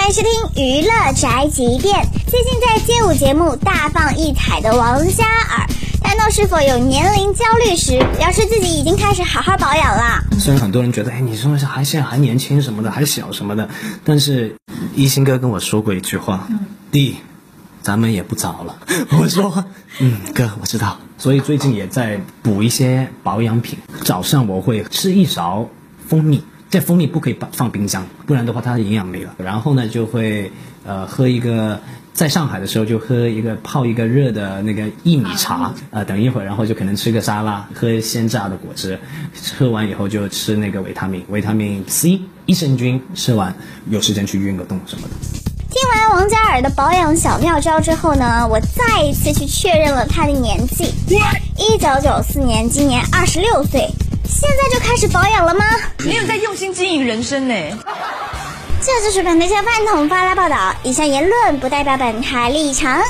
迎收听娱乐宅急便。最近在街舞节目大放异彩的王嘉尔，谈到是否有年龄焦虑时，表示自己已经开始好好保养了。虽然很多人觉得，哎，你是不是还现在还年轻什么的，还小什么的，但是一心哥跟我说过一句话，弟，咱们也不早了。我说，嗯，哥，我知道。所以最近也在补一些保养品，早上我会吃一勺蜂蜜。这蜂蜜不可以放放冰箱，不然的话它的营养没了。然后呢，就会呃喝一个，在上海的时候就喝一个泡一个热的那个薏米茶，呃等一会儿，然后就可能吃个沙拉，喝鲜榨的果汁，喝完以后就吃那个维他命，维他命 C 益生菌，吃完有时间去运个动什么的。听完王嘉尔的保养小妙招之后呢，我再一次去确认了他的年纪，一九九四年，今年二十六岁。现在就开始保养了吗？你有在用心经营人生呢。这就是本台饭桶发来报道，以下言论不代表本台立场。